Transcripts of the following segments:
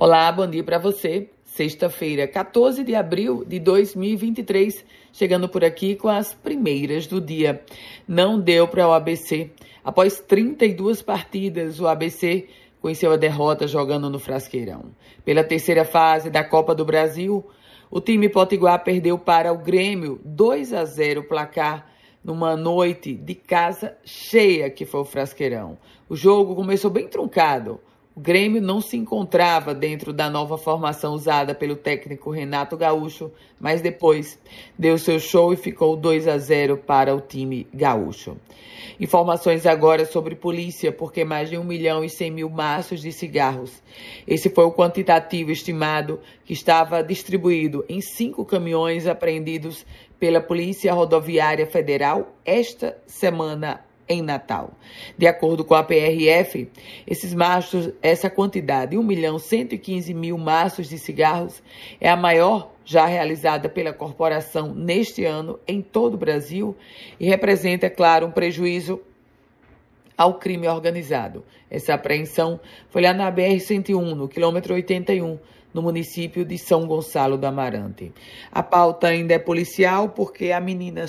Olá, bom dia para você. Sexta-feira, 14 de abril de 2023, chegando por aqui com as primeiras do dia. Não deu para o ABC. Após 32 partidas, o ABC conheceu a derrota jogando no Frasqueirão. Pela terceira fase da Copa do Brasil, o time Potiguar perdeu para o Grêmio 2 a 0 placar numa noite de casa cheia que foi o Frasqueirão. O jogo começou bem truncado. O Grêmio não se encontrava dentro da nova formação usada pelo técnico Renato Gaúcho, mas depois deu seu show e ficou 2 a 0 para o time gaúcho. Informações agora sobre polícia, porque mais de 1 milhão e 100 mil maços de cigarros. Esse foi o quantitativo estimado que estava distribuído em cinco caminhões apreendidos pela Polícia Rodoviária Federal esta semana em Natal. De acordo com a PRF, esses maços, essa quantidade, 1 milhão 115 mil maços de cigarros, é a maior já realizada pela corporação neste ano em todo o Brasil e representa, é claro, um prejuízo ao crime organizado. Essa apreensão foi lá na BR-101, no quilômetro 81, no município de São Gonçalo do Amarante. A pauta ainda é policial porque a menina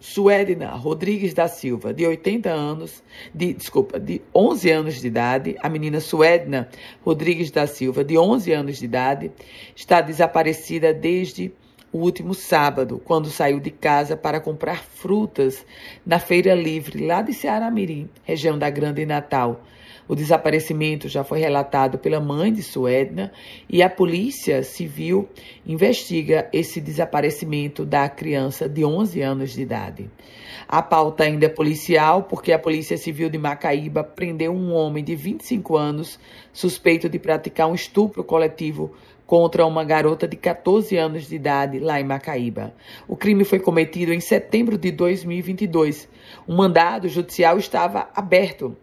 Suedna Rodrigues da Silva, de 80 anos, de, desculpa, de 11 anos de idade, a menina Suedna Rodrigues da Silva, de 11 anos de idade, está desaparecida desde o último sábado, quando saiu de casa para comprar frutas na feira livre lá de Ceará Mirim, região da Grande Natal. O desaparecimento já foi relatado pela mãe de Suedna e a Polícia Civil investiga esse desaparecimento da criança de 11 anos de idade. A pauta ainda é policial porque a Polícia Civil de Macaíba prendeu um homem de 25 anos suspeito de praticar um estupro coletivo contra uma garota de 14 anos de idade lá em Macaíba. O crime foi cometido em setembro de 2022. O mandado judicial estava aberto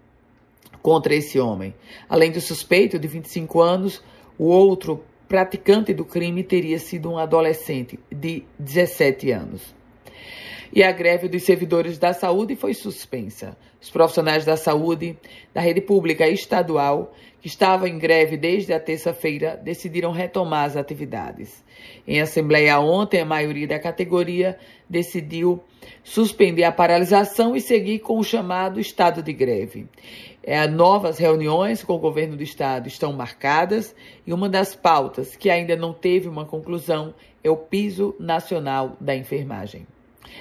contra esse homem. Além do suspeito de 25 anos, o outro praticante do crime teria sido um adolescente de 17 anos. E a greve dos servidores da saúde foi suspensa. Os profissionais da saúde da rede pública e estadual, que estavam em greve desde a terça-feira, decidiram retomar as atividades. Em assembleia ontem, a maioria da categoria decidiu suspender a paralisação e seguir com o chamado estado de greve. É, novas reuniões com o governo do estado estão marcadas e uma das pautas que ainda não teve uma conclusão é o piso nacional da enfermagem.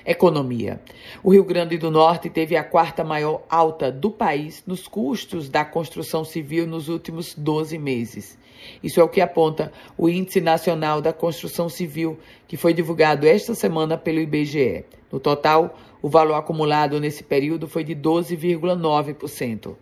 Economia. O Rio Grande do Norte teve a quarta maior alta do país nos custos da construção civil nos últimos 12 meses. Isso é o que aponta o Índice Nacional da Construção Civil, que foi divulgado esta semana pelo IBGE. No total, o valor acumulado nesse período foi de 12,9%.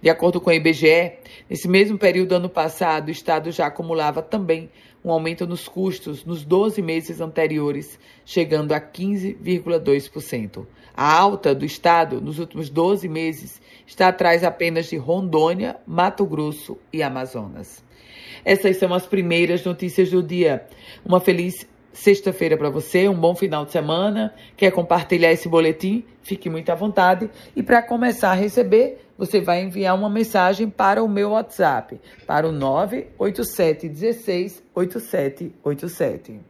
De acordo com o IBGE, nesse mesmo período do ano passado, o Estado já acumulava também um aumento nos custos nos 12 meses anteriores, chegando a 15,2%. A alta do Estado nos últimos 12 meses está atrás apenas de Rondônia, Mato Grosso e Amazonas. Essas são as primeiras notícias do dia. Uma feliz sexta-feira para você, um bom final de semana. Quer compartilhar esse boletim? Fique muito à vontade. E para começar a receber, você vai enviar uma mensagem para o meu WhatsApp, para o 98716 8787.